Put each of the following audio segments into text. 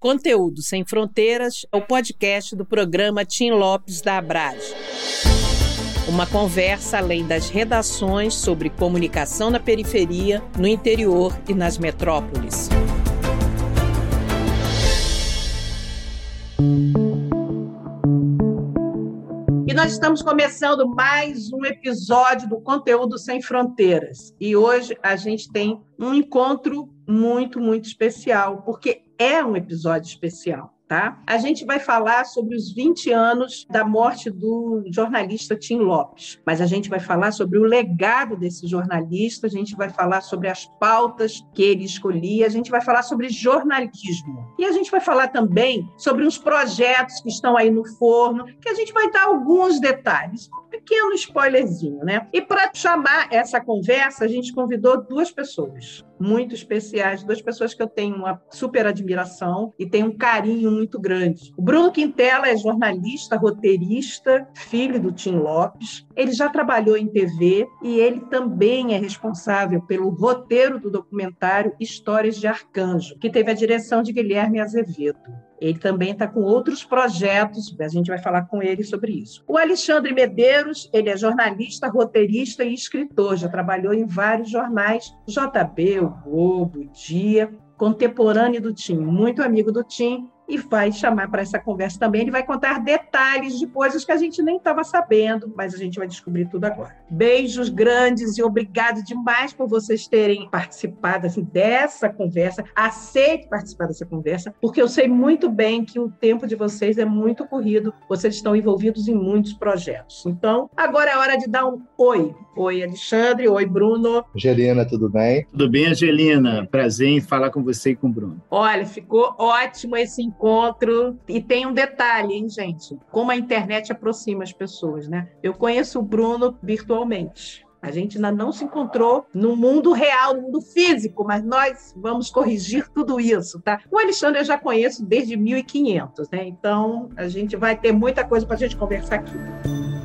Conteúdo Sem Fronteiras é o podcast do programa Tim Lopes da Abrage. Uma conversa além das redações sobre comunicação na periferia, no interior e nas metrópoles. E nós estamos começando mais um episódio do Conteúdo Sem Fronteiras. E hoje a gente tem um encontro muito, muito especial, porque é um episódio especial. Tá? A gente vai falar sobre os 20 anos da morte do jornalista Tim Lopes, mas a gente vai falar sobre o legado desse jornalista, a gente vai falar sobre as pautas que ele escolhia, a gente vai falar sobre jornalismo. E a gente vai falar também sobre os projetos que estão aí no forno, que a gente vai dar alguns detalhes, pequeno spoilerzinho, né? E para chamar essa conversa, a gente convidou duas pessoas muito especiais, duas pessoas que eu tenho uma super admiração e tenho um carinho muito grande. O Bruno Quintela é jornalista, roteirista, filho do Tim Lopes. Ele já trabalhou em TV e ele também é responsável pelo roteiro do documentário Histórias de Arcanjo, que teve a direção de Guilherme Azevedo. Ele também está com outros projetos, a gente vai falar com ele sobre isso. O Alexandre Medeiros, ele é jornalista, roteirista e escritor, já trabalhou em vários jornais, JB, o Globo, Dia, contemporâneo do Tim, muito amigo do Tim, e vai chamar para essa conversa também. Ele vai contar detalhes de coisas que a gente nem estava sabendo, mas a gente vai descobrir tudo agora. Beijos grandes e obrigado demais por vocês terem participado assim, dessa conversa. Aceite participar dessa conversa, porque eu sei muito bem que o tempo de vocês é muito corrido, vocês estão envolvidos em muitos projetos. Então, agora é hora de dar um oi. Oi, Alexandre. Oi, Bruno. Angelina, tudo bem? Tudo bem, Angelina. Prazer em falar com você e com o Bruno. Olha, ficou ótimo esse encontro. E tem um detalhe, hein, gente? Como a internet aproxima as pessoas, né? Eu conheço o Bruno virtualmente. A gente ainda não se encontrou no mundo real, no mundo físico, mas nós vamos corrigir tudo isso, tá? O Alexandre eu já conheço desde 1500, né? Então a gente vai ter muita coisa para a gente conversar aqui.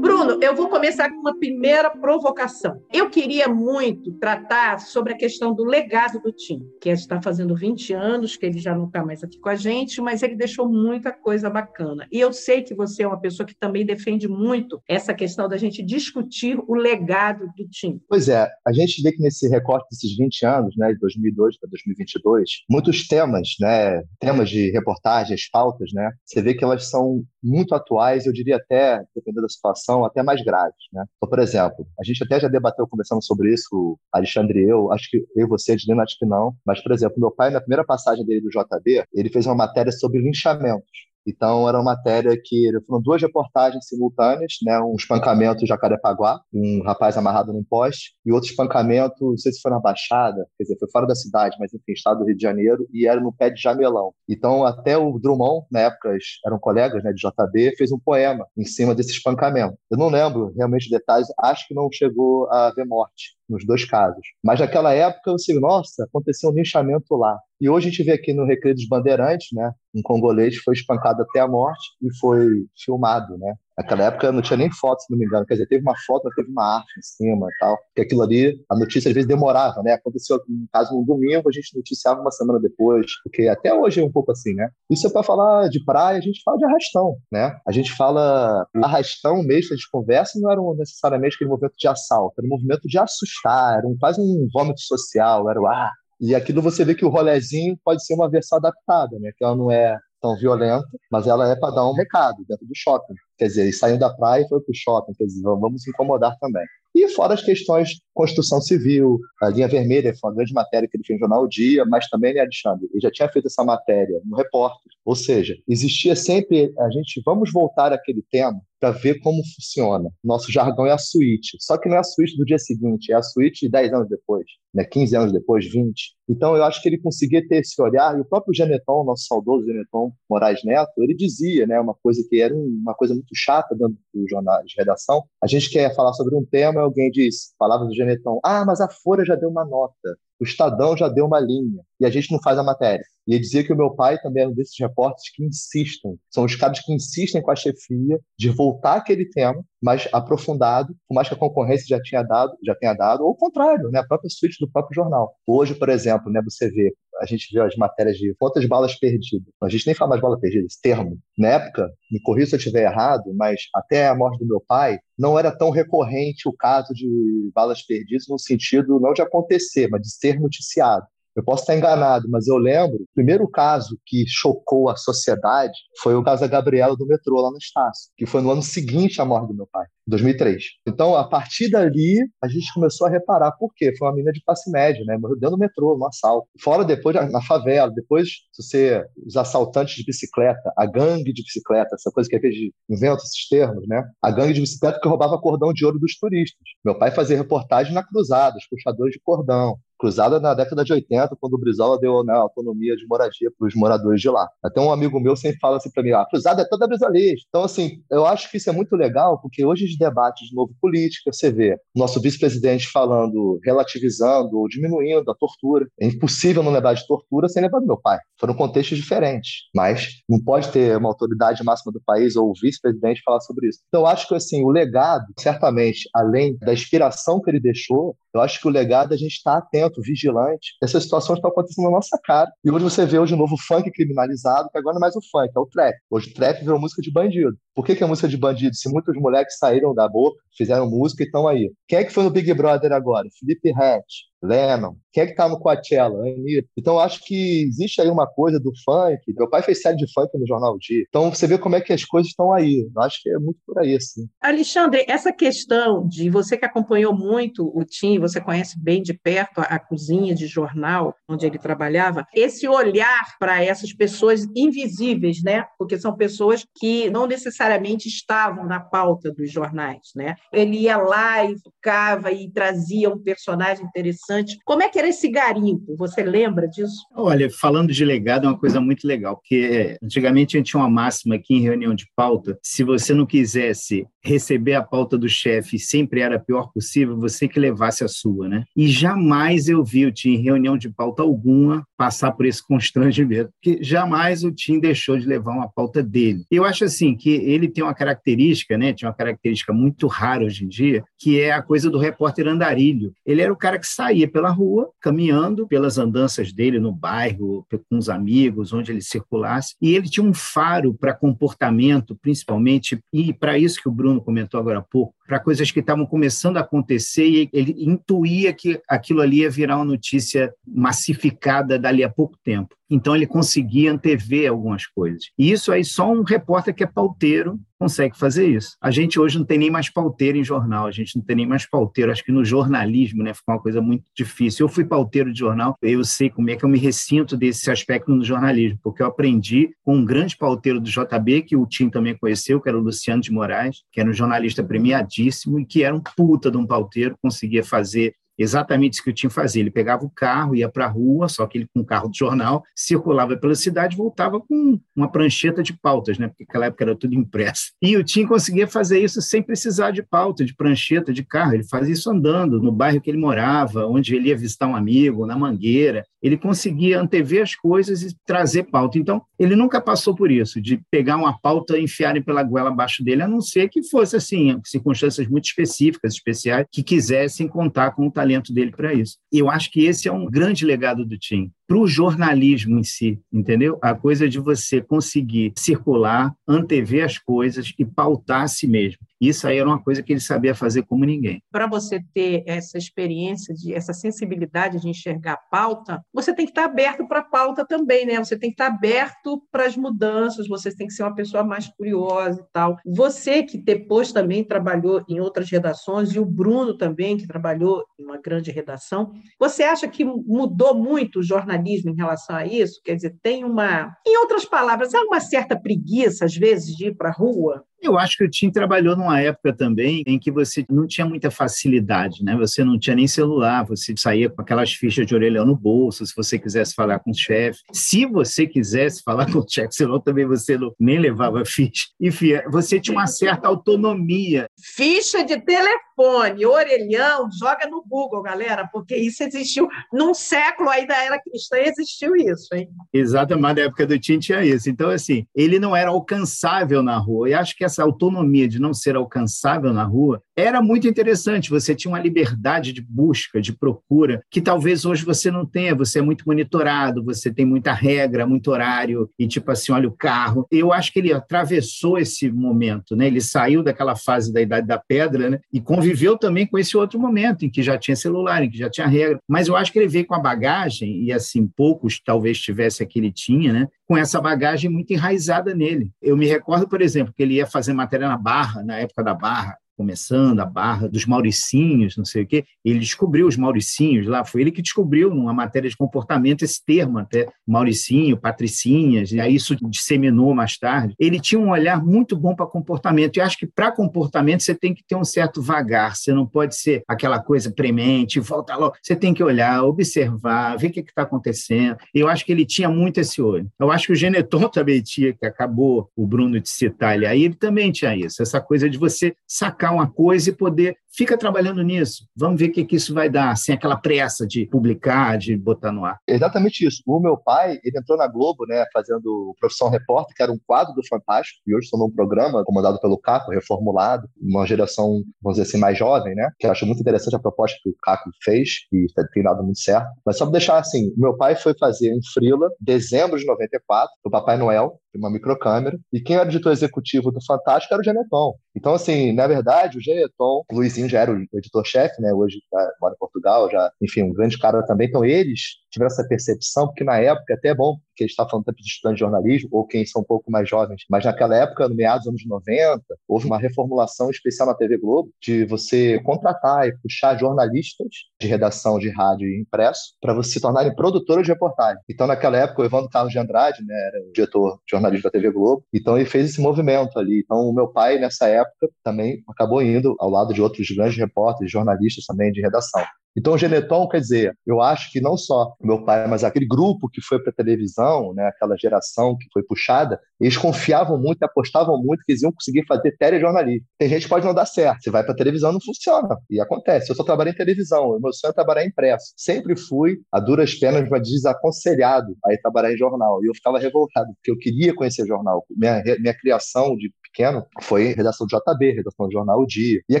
Bruno, eu vou começar com uma primeira provocação. Eu queria muito tratar sobre a questão do legado do Tim, que está fazendo 20 anos, que ele já não está mais aqui com a gente, mas ele deixou muita coisa bacana. E eu sei que você é uma pessoa que também defende muito essa questão da gente discutir o legado do Tim. Pois é, a gente vê que nesse recorte desses 20 anos, né, de 2002 para 2022, muitos temas, né, temas de reportagens, pautas, né, você vê que elas são muito atuais, eu diria até, dependendo da situação, até mais graves. Né? Então, por exemplo, a gente até já debateu conversando sobre isso, Alexandre e eu, acho que eu e você, Edilina, acho que não, mas, por exemplo, meu pai, na primeira passagem dele do JB, ele fez uma matéria sobre linchamentos. Então, era uma matéria que foram duas reportagens simultâneas, né? Um espancamento em Jacarepaguá, um rapaz amarrado num poste, e outro espancamento, não sei se foi na Baixada, quer dizer, foi fora da cidade, mas enfim, estado do Rio de Janeiro, e era no pé de Jamelão. Então, até o Drummond, na época, eram colegas né, de JB, fez um poema em cima desse espancamento. Eu não lembro realmente detalhes, acho que não chegou a haver morte nos dois casos. Mas naquela época sei, nossa, aconteceu um linchamento lá. E hoje a gente vê aqui no Recreio dos Bandeirantes, né, um congolês foi espancado até a morte e foi filmado, né? Naquela época não tinha nem foto, se não me engano. Quer dizer, teve uma foto, mas teve uma arte em cima e tal. Porque aquilo ali, a notícia às vezes demorava, né? Aconteceu, no caso, no domingo, a gente noticiava uma semana depois. Porque até hoje é um pouco assim, né? Isso é para falar de praia, a gente fala de arrastão, né? A gente fala. Arrastão mesmo, a gente conversa, não era necessariamente aquele movimento de assalto, era um movimento de assustar, era um, quase um vômito social, era o ah, e aquilo você vê que o rolezinho pode ser uma versão adaptada, né? Que ela não é tão violenta, mas ela é para dar um recado dentro do shopping. Quer dizer, saiu da praia e foi para o shopping, quer dizer, vamos incomodar também. E fora as questões construção civil, a linha vermelha foi uma grande matéria que ele fez no Jornal o Dia, mas também, né, Alexandre, ele já tinha feito essa matéria no Repórter. Ou seja, existia sempre a gente, vamos voltar àquele tema para ver como funciona. Nosso jargão é a suíte. Só que não é a suíte do dia seguinte, é a suíte de 10 anos depois, né? 15 anos depois, 20. Então eu acho que ele conseguia ter esse olhar, e o próprio Geneton, nosso saudoso Geneton Moraes Neto, ele dizia, né, uma coisa que era uma coisa muito chata dentro do jornal de redação. A gente quer falar sobre um tema, alguém diz, palavras do Geneton, ah, mas a Folha já deu uma nota o Estadão já deu uma linha e a gente não faz a matéria. E ele dizia que o meu pai também é um desses repórteres que insistem, são os caras que insistem com a chefia de voltar aquele tema mais aprofundado, por mais que a concorrência já tinha dado, já tenha dado, ou o contrário, né? A própria suíte do próprio jornal. Hoje, por exemplo, né, você vê a gente vê as matérias de quantas balas perdidas. A gente nem fala mais bala perdida, esse termo. Na época, me corrija se eu estiver errado, mas até a morte do meu pai, não era tão recorrente o caso de balas perdidas no sentido não de acontecer, mas de ser noticiado. Eu posso estar enganado, mas eu lembro, o primeiro caso que chocou a sociedade foi o caso da Gabriela do metrô lá no Estácio, que foi no ano seguinte à morte do meu pai, 2003. Então, a partir dali, a gente começou a reparar por quê. Foi uma menina de classe média, né? Morreu dentro do metrô, no assalto. Fora depois, na favela. Depois, você, os assaltantes de bicicleta, a gangue de bicicleta, essa coisa que a gente inventa esses termos, né? A gangue de bicicleta que roubava cordão de ouro dos turistas. Meu pai fazia reportagem na cruzada, os puxadores de cordão. Cruzada na década de 80, quando o Brizola deu né, autonomia de moradia para os moradores de lá. Até um amigo meu sempre fala assim para mim: ah, cruzada é toda brizolista. Então, assim, eu acho que isso é muito legal, porque hoje os debates de novo política, você vê nosso vice-presidente falando, relativizando ou diminuindo a tortura. É impossível não lembrar de tortura sem lembrar do meu pai. Foram contextos diferentes, mas não pode ter uma autoridade máxima do país ou o vice-presidente falar sobre isso. Então, eu acho que assim, o legado, certamente, além da inspiração que ele deixou, eu acho que o legado é a gente estar tá atento, vigilante. Essas situações estão acontecendo na nossa cara. E hoje você vê hoje um novo funk criminalizado, que agora não é mais o funk, é o trap. Hoje o trap virou música de bandido. Por que, que é música de bandido? Se muitos moleques saíram da boca, fizeram música e estão aí. Quem é que foi no Big Brother agora? Felipe Hatch, Lennon. Quem é que tá no Coachella? Anitta. Então, acho que existe aí uma coisa do funk. Meu pai fez série de funk no Jornal Dia. Então, você vê como é que as coisas estão aí. Eu acho que é muito por aí, assim. Alexandre, essa questão de você que acompanhou muito o Tim, você conhece bem de perto a, a cozinha de jornal onde ele trabalhava, esse olhar para essas pessoas invisíveis, né? Porque são pessoas que não necessariamente estavam na pauta dos jornais, né? Ele ia lá e ficava e trazia um personagem interessante. Como é que era esse garimpo? Você lembra disso? Olha, falando de legado, é uma coisa muito legal, porque antigamente a gente tinha uma máxima aqui em reunião de pauta: se você não quisesse receber a pauta do chefe sempre era pior possível, você que levasse a sua, né? E jamais eu vi o Tim em reunião de pauta alguma passar por esse constrangimento, porque jamais o Tim deixou de levar uma pauta dele. Eu acho assim que ele tem uma característica, né? Tinha uma característica muito rara hoje em dia, que é a coisa do repórter andarilho. Ele era o cara que saía pela rua, caminhando pelas andanças dele no bairro, com os amigos, onde ele circulasse, e ele tinha um faro para comportamento, principalmente, e para isso que o Bruno comentou agora há pouco, para coisas que estavam começando a acontecer e ele intuía que aquilo ali ia virar uma notícia massificada dali a pouco tempo. Então ele conseguia antever algumas coisas. E isso aí só um repórter que é pauteiro consegue fazer isso. A gente hoje não tem nem mais pauteiro em jornal, a gente não tem nem mais pauteiro. Acho que no jornalismo, né, ficou uma coisa muito difícil. Eu fui pauteiro de jornal, eu sei como é que eu me ressinto desse aspecto no jornalismo, porque eu aprendi com um grande pauteiro do JB que o Tim também conheceu, que era o Luciano de Moraes, que era um jornalista premiadíssimo e que era um puta de um pauteiro, conseguia fazer exatamente isso que o Tim fazia. Ele pegava o carro, ia para a rua, só que ele com um carro de jornal, circulava pela cidade voltava com uma prancheta de pautas, né? porque naquela época era tudo impresso. E o Tim conseguia fazer isso sem precisar de pauta, de prancheta, de carro. Ele fazia isso andando no bairro que ele morava, onde ele ia visitar um amigo, na Mangueira. Ele conseguia antever as coisas e trazer pauta. Então, ele nunca passou por isso, de pegar uma pauta e enfiarem pela goela abaixo dele, a não ser que fosse assim, circunstâncias muito específicas, especiais, que quisessem contar com o talento talento dele para isso. E eu acho que esse é um grande legado do Tim para o jornalismo em si, entendeu? A coisa de você conseguir circular, antever as coisas e pautar a si mesmo. Isso aí era uma coisa que ele sabia fazer como ninguém. Para você ter essa experiência, de essa sensibilidade de enxergar a pauta, você tem que estar aberto para a pauta também, né? Você tem que estar aberto para as mudanças, você tem que ser uma pessoa mais curiosa e tal. Você que depois também trabalhou em outras redações, e o Bruno também, que trabalhou em uma grande redação, você acha que mudou muito o jornalismo? em relação a isso? Quer dizer, tem uma. Em outras palavras, há uma certa preguiça, às vezes, de ir para a rua? Eu acho que o Tim trabalhou numa época também em que você não tinha muita facilidade, né? Você não tinha nem celular, você saía com aquelas fichas de orelhão no bolso, se você quisesse falar com o chefe. Se você quisesse falar com o chefe, senão também você não, nem levava ficha. Enfim, você tinha uma certa autonomia. Ficha de telefone, orelhão, joga no Google, galera, porque isso existiu num século aí da era cristã, existiu isso, hein? Exatamente, na época do Tim tinha isso. Então, assim, ele não era alcançável na rua. E acho que essa autonomia de não ser alcançável na rua era muito interessante. Você tinha uma liberdade de busca, de procura, que talvez hoje você não tenha. Você é muito monitorado, você tem muita regra, muito horário, e tipo assim, olha o carro. Eu acho que ele atravessou esse momento, né? Ele saiu daquela fase da Idade da Pedra, né? E conviveu também com esse outro momento, em que já tinha celular, em que já tinha regra. Mas eu acho que ele veio com a bagagem, e assim, poucos talvez tivesse aquele ele tinha, né? Com essa bagagem muito enraizada nele. Eu me recordo, por exemplo, que ele ia fazer matéria na Barra, na época da Barra, começando a barra dos Mauricinhos, não sei o quê. Ele descobriu os Mauricinhos lá, foi ele que descobriu numa matéria de comportamento esse termo até, Mauricinho, Patricinhas, e aí isso disseminou mais tarde. Ele tinha um olhar muito bom para comportamento, e acho que para comportamento você tem que ter um certo vagar, você não pode ser aquela coisa premente, volta logo, você tem que olhar, observar, ver o que está acontecendo. Eu acho que ele tinha muito esse olho. Eu acho que o Geneton também tinha, que acabou o Bruno de citar ele aí, ele também tinha isso, essa coisa de você sacar uma coisa e poder fica trabalhando nisso. Vamos ver o que, que isso vai dar, sem aquela pressa de publicar, de botar no ar. Exatamente isso. O meu pai, ele entrou na Globo, né, fazendo Profissão Repórter, que era um quadro do Fantástico, e hoje tornou um programa comandado pelo Caco, reformulado, uma geração, vamos dizer assim, mais jovem, né, que eu acho muito interessante a proposta que o Caco fez, e tem dado muito certo. Mas só para deixar assim, meu pai foi fazer um frila, dezembro de 94, o Papai Noel, uma microcâmera, e quem era o editor executivo do Fantástico era o Geneton. Então, assim, na verdade, o Geneton, Luizinho já era o editor-chefe, né? Hoje tá, mora em Portugal, já, enfim, um grande cara também. Então, eles tiveram essa percepção, porque na época, até é bom, que a gente está falando tanto de estudantes de jornalismo, ou quem são um pouco mais jovens, mas naquela época, no meados dos anos 90, houve uma reformulação especial na TV Globo de você contratar e puxar jornalistas de redação de rádio e impresso para você se tornarem produtores de reportagem. Então, naquela época, o Evandro Carlos de Andrade, né, era o diretor de jornalismo da TV Globo, então ele fez esse movimento ali. Então, o meu pai, nessa época, também acabou indo ao lado de outros grandes repórteres, jornalistas também de redação. Então, Geneton, quer dizer, eu acho que não só meu pai, mas aquele grupo que foi para a televisão, né, aquela geração que foi puxada, eles confiavam muito, apostavam muito que eles iam conseguir fazer telejornalismo. Tem gente que pode não dar certo, você vai para a televisão não funciona, e acontece. Eu só trabalhei em televisão, o meu sonho é trabalhar em impresso. Sempre fui, a duras penas, mas desaconselhado a ir trabalhar em jornal, e eu ficava revoltado, porque eu queria conhecer jornal. Minha, minha criação de pequeno foi redação do JB, redação do jornal O Dia. E a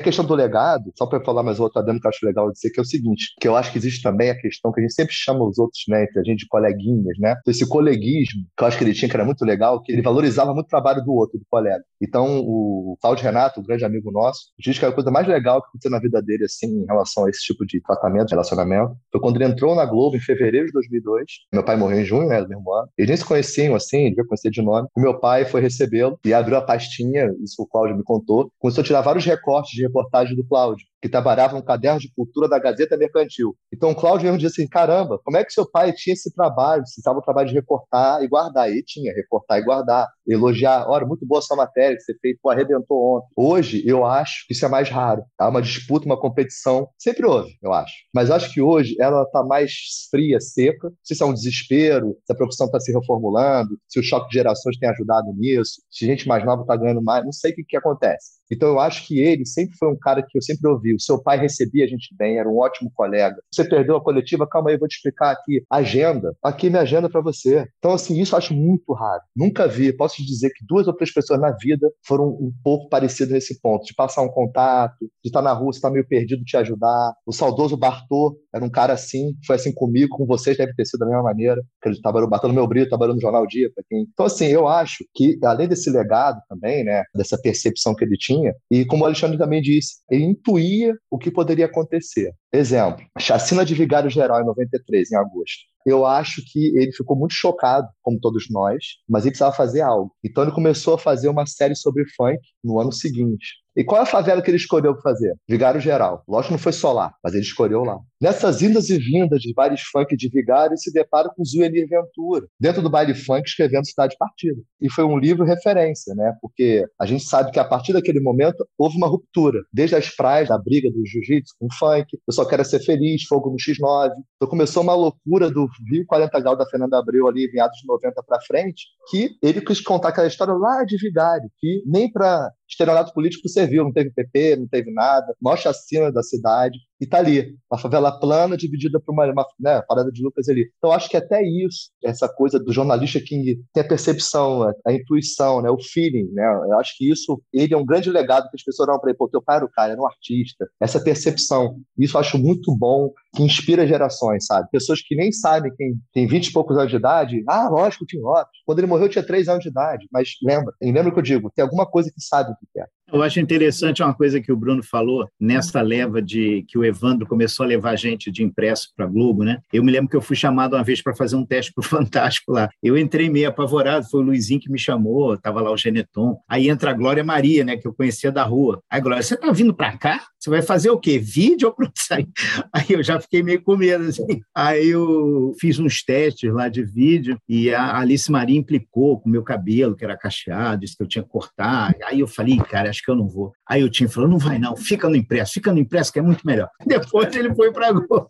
questão do legado, só para falar mais outra demo que eu acho legal dizer, que é o seguinte, que eu acho que existe também a questão que a gente sempre chama os outros, né, entre a gente de coleguinhas, né? Esse coleguismo, que eu acho que ele tinha, que era muito legal, que ele valorizava muito o trabalho do outro, do colega. Então, o Cláudio Renato, um grande amigo nosso, diz que a coisa mais legal que aconteceu na vida dele, assim, em relação a esse tipo de tratamento, relacionamento, foi quando ele entrou na Globo em fevereiro de 2002. Meu pai morreu em junho, né, do mesmo ano. Eles nem se conheciam, assim, devia conhecer de nome. E meu pai foi recebê-lo e abriu a pastinha, isso o Cláudio me contou, começou a tirar vários recortes de reportagem do Cláudio que trabalhava no caderno de cultura da Gazeta Mercantil. Então, o Cláudio mesmo disse assim: caramba, como é que seu pai tinha esse trabalho? Se estava o trabalho de recortar e guardar. E tinha, recortar e guardar, elogiar. Olha, muito boa sua matéria que você fez, pô, arrebentou ontem. Hoje, eu acho que isso é mais raro. Há uma disputa, uma competição. Sempre houve, eu acho. Mas acho que hoje ela está mais fria, seca. Se é um desespero, se a profissão está se reformulando, se o choque de gerações tem ajudado nisso, se gente mais nova está ganhando mais. Não sei o que, que acontece. Então, eu acho que ele sempre foi um cara que eu sempre ouvi. O seu pai recebia a gente bem, era um ótimo colega. Você perdeu a coletiva? Calma aí, eu vou te explicar aqui. Agenda. Aqui minha agenda para você. Então, assim, isso eu acho muito raro. Nunca vi. Posso te dizer que duas ou três pessoas na vida foram um pouco parecidas nesse ponto, de passar um contato, de estar na rua, estar meio perdido, te ajudar. O saudoso Bartô era um cara assim, foi assim comigo, com vocês deve ter sido da mesma maneira. Que ele trabalhou, batendo meu brilho, trabalhando no Jornal Dia, para quem. Então, assim, eu acho que, além desse legado também, né, dessa percepção que ele tinha, tinha. E como o Alexandre também disse, ele intuía o que poderia acontecer. Exemplo, chacina de Vigário Geral em 93, em agosto. Eu acho que ele ficou muito chocado, como todos nós, mas ele precisava fazer algo. Então ele começou a fazer uma série sobre funk no ano seguinte. E qual é a favela que ele escolheu fazer? Vigário Geral. Lógico que não foi só lá, mas ele escolheu lá. Nessas indas e vindas de bailes funk de Vigário, ele se depara com Zuenir Ventura, dentro do baile funk, escrevendo Cidade Partida. E foi um livro referência, né? Porque a gente sabe que a partir daquele momento houve uma ruptura. Desde as praias, da briga do jiu-jitsu com o funk, eu só quero ser feliz, fogo no X9. Então começou uma loucura do Rio 40 Grau da Fernanda Abreu ali, meados de 90 para frente, que ele quis contar aquela história lá de Vigário, que nem para estelionato político serviu, não teve PP, não teve nada, maior chacina da cidade. e tá ali, uma favela plana dividida por uma, uma né, parada de Lucas ali. Então acho que até isso, essa coisa do jornalista que tem a percepção, a, a intuição, né, o feeling, né? Eu acho que isso, ele é um grande legado que as pessoas olham para ele, pô, teu pai era o cara, era um artista. Essa percepção, isso eu acho muito bom, que inspira gerações, sabe? Pessoas que nem sabem quem tem 20 e poucos anos de idade, ah, lógico, o Tim Lopes. Quando ele morreu, tinha 3 anos de idade, mas lembra, lembra que eu digo, tem alguma coisa que sabe é. Eu acho interessante uma coisa que o Bruno falou, nessa leva de que o Evandro começou a levar gente de impresso para Globo, né? Eu me lembro que eu fui chamado uma vez para fazer um teste para o Fantástico lá. Eu entrei meio apavorado, foi o Luizinho que me chamou, estava lá o Geneton. Aí entra a Glória Maria, né, que eu conhecia da rua. Aí, Glória, você está vindo para cá? Você vai fazer o quê? Vídeo ou produção? Aí eu já fiquei meio com medo, assim. Aí eu fiz uns testes lá de vídeo e a Alice Maria implicou com o meu cabelo, que era cacheado, disse que eu tinha que cortar. Aí eu falei, cara, acho que eu não vou. Aí o Tim falou: não vai não, fica no impresso, fica no impresso que é muito melhor. Depois ele foi para Globo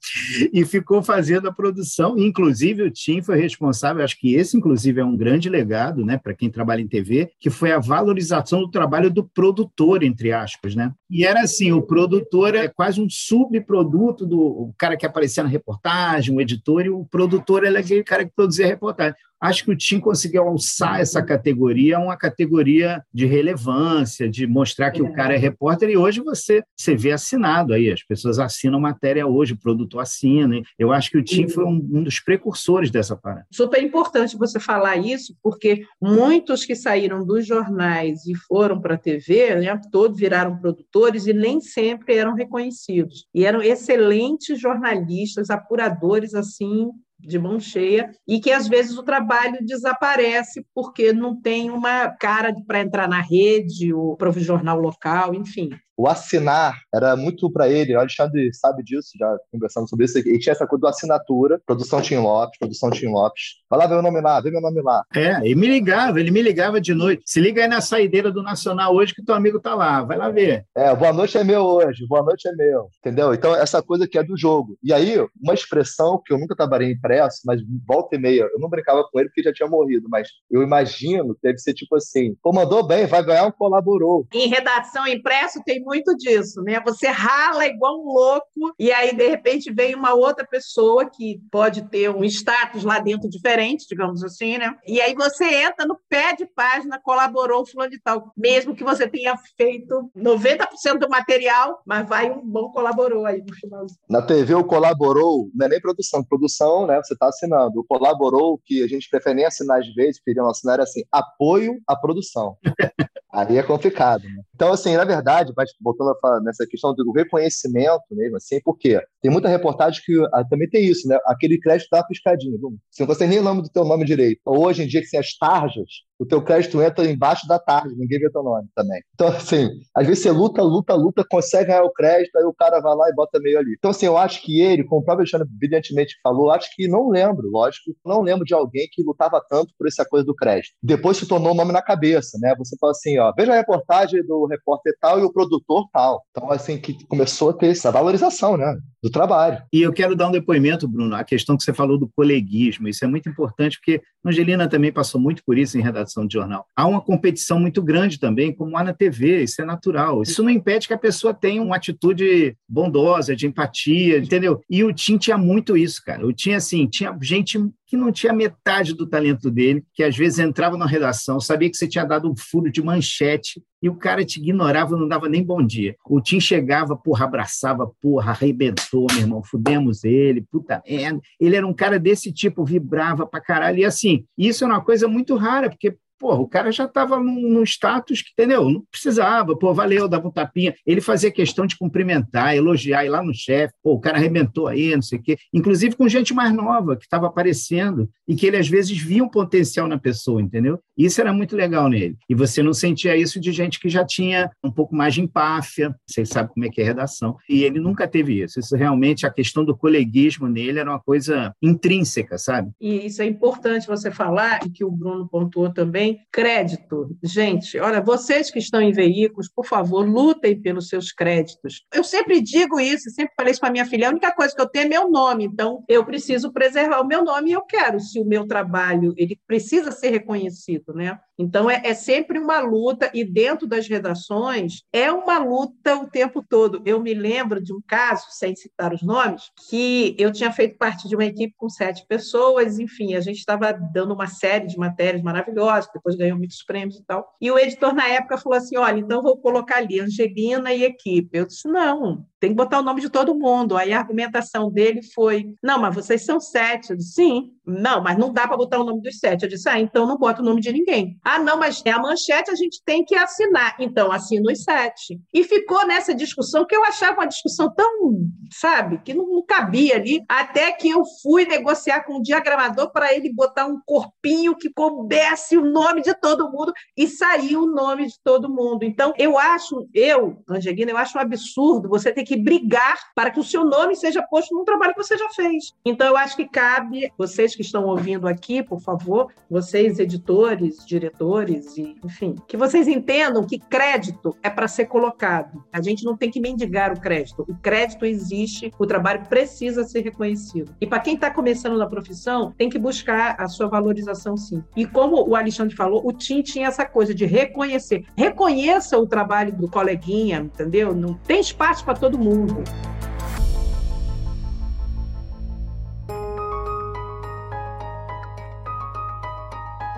e ficou fazendo a produção. Inclusive o Tim foi responsável, acho que esse inclusive é um grande legado, né, para quem trabalha em TV, que foi a valorização do trabalho do produtor entre aspas, né? E era assim, o produtor é quase um subproduto do cara que aparecia na reportagem, o editor, e o produtor é aquele cara que produzia a reportagem acho que o Tim conseguiu alçar essa categoria uma categoria de relevância, de mostrar que é. o cara é repórter, e hoje você, você vê assinado aí, as pessoas assinam matéria hoje, o produtor assina. Eu acho que o Tim foi um, um dos precursores dessa parada. Super importante você falar isso, porque muitos que saíram dos jornais e foram para a TV, né, todos viraram produtores e nem sempre eram reconhecidos. E eram excelentes jornalistas, apuradores assim de mão cheia e que às vezes o trabalho desaparece porque não tem uma cara para entrar na rede o jornal local, enfim o assinar era muito para ele. O Alexandre sabe disso, já conversando sobre isso. E tinha essa coisa do assinatura, produção Tim Lopes, produção Tim Lopes. Vai lá ver o nome lá, vê meu nome lá. É, e me ligava, ele me ligava de noite. Se liga aí na saideira do Nacional hoje que teu amigo tá lá, vai lá ver. É, boa noite é meu hoje, boa noite é meu. Entendeu? Então, essa coisa que é do jogo. E aí, uma expressão que eu nunca trabalhei impresso, mas volta e meia, eu não brincava com ele porque já tinha morrido, mas eu imagino que deve ser tipo assim: pô, mandou bem, vai ganhar um colaborou. Em redação impresso tem muito disso, né? Você rala igual um louco e aí de repente vem uma outra pessoa que pode ter um status lá dentro diferente, digamos assim, né? E aí você entra no pé de página, colaborou fulano de tal, mesmo que você tenha feito 90% do material, mas vai um bom colaborou aí no final. Na TV o colaborou não é nem produção, produção, né? Você está assinando. O colaborou que a gente prefere nem assinar às vezes, queriam assinar assim, apoio à produção. Aí é complicado, né? Então, assim, na verdade, mas voltando a falar nessa questão do reconhecimento mesmo, assim, porque tem muita reportagem que ah, também tem isso, né? Aquele crédito dá uma piscadinha. Você não consegue nem lembra do teu nome direito. Hoje em dia, que tem as tarjas, o teu crédito entra embaixo da tarde, ninguém vê teu nome também. Então, assim, às vezes você luta, luta, luta, consegue ganhar o crédito, aí o cara vai lá e bota meio ali. Então, assim, eu acho que ele, como o próprio Alexandre brilhantemente falou, acho que não lembro, lógico, não lembro de alguém que lutava tanto por essa coisa do crédito. Depois se tornou o nome na cabeça, né? Você fala assim, ó, veja a reportagem do repórter tal e o produtor tal. Então, assim, que começou a ter essa valorização, né? Do trabalho. E eu quero dar um depoimento, Bruno, a questão que você falou do coleguismo. Isso é muito importante, porque Angelina também passou muito por isso em redação de jornal. Há uma competição muito grande também, como há na TV, isso é natural. Isso não impede que a pessoa tenha uma atitude bondosa, de empatia, entendeu? E o Tim tinha muito isso, cara. O Tim, assim, tinha gente que não tinha metade do talento dele, que às vezes entrava na redação, sabia que você tinha dado um furo de manchete e o cara te ignorava, não dava nem bom dia. O Tim chegava, porra, abraçava, porra, arrebentou, meu irmão, fudemos ele, puta merda. Ele era um cara desse tipo, vibrava pra caralho. E assim, isso é uma coisa muito rara, porque Porra, o cara já estava num, num, status que, entendeu? Não precisava, pô, valeu, dava um tapinha. Ele fazia questão de cumprimentar, elogiar, ir lá no chefe, pô, o cara arrebentou aí, não sei o quê. Inclusive com gente mais nova que estava aparecendo e que ele às vezes via um potencial na pessoa, entendeu? Isso era muito legal nele. E você não sentia isso de gente que já tinha um pouco mais de empáfia, vocês sabem como é que é redação. E ele nunca teve isso. Isso realmente, a questão do coleguismo nele era uma coisa intrínseca, sabe? E isso é importante você falar, e que o Bruno pontuou também, Crédito. Gente, olha, vocês que estão em veículos, por favor, lutem pelos seus créditos. Eu sempre digo isso, sempre falei isso para minha filha, a única coisa que eu tenho é meu nome, então eu preciso preservar o meu nome e eu quero, se o meu trabalho ele precisa ser reconhecido, né? Então, é, é, sempre uma luta, e dentro das redações, é uma luta o tempo todo. Eu me lembro de um caso, sem citar os nomes, que eu tinha feito parte de uma equipe com sete pessoas, enfim, a gente estava dando uma série de matérias maravilhosas, depois ganhou muitos prêmios e tal. E o editor, na época, falou assim: olha, então vou colocar ali Angelina e equipe. Eu disse: não, tem que botar o nome de todo mundo. Aí a argumentação dele foi: não, mas vocês são sete. Eu disse: sim, não, mas não dá para botar o nome dos sete. Eu disse: ah, então não bota o nome de ninguém. Ah, não, mas é a manchete, a gente tem que assinar. Então assina os sete. E ficou nessa discussão que eu achava uma discussão tão, sabe, que não, não cabia ali, até que eu fui negociar com o diagramador para ele botar um corpinho que coubesse o nome de todo mundo e saiu o nome de todo mundo. Então, eu acho, eu, Angelina, eu acho um absurdo você ter que brigar para que o seu nome seja posto num trabalho que você já fez. Então, eu acho que cabe, vocês que estão ouvindo aqui, por favor, vocês, editores, diretores, e, enfim, que vocês entendam que crédito é para ser colocado. A gente não tem que mendigar o crédito. O crédito existe, o trabalho precisa ser reconhecido. E para quem está começando na profissão, tem que buscar a sua valorização, sim. E como o Alexandre falou, o TIM tinha essa coisa de reconhecer. Reconheça o trabalho do coleguinha, entendeu? Não tem espaço para todo mundo.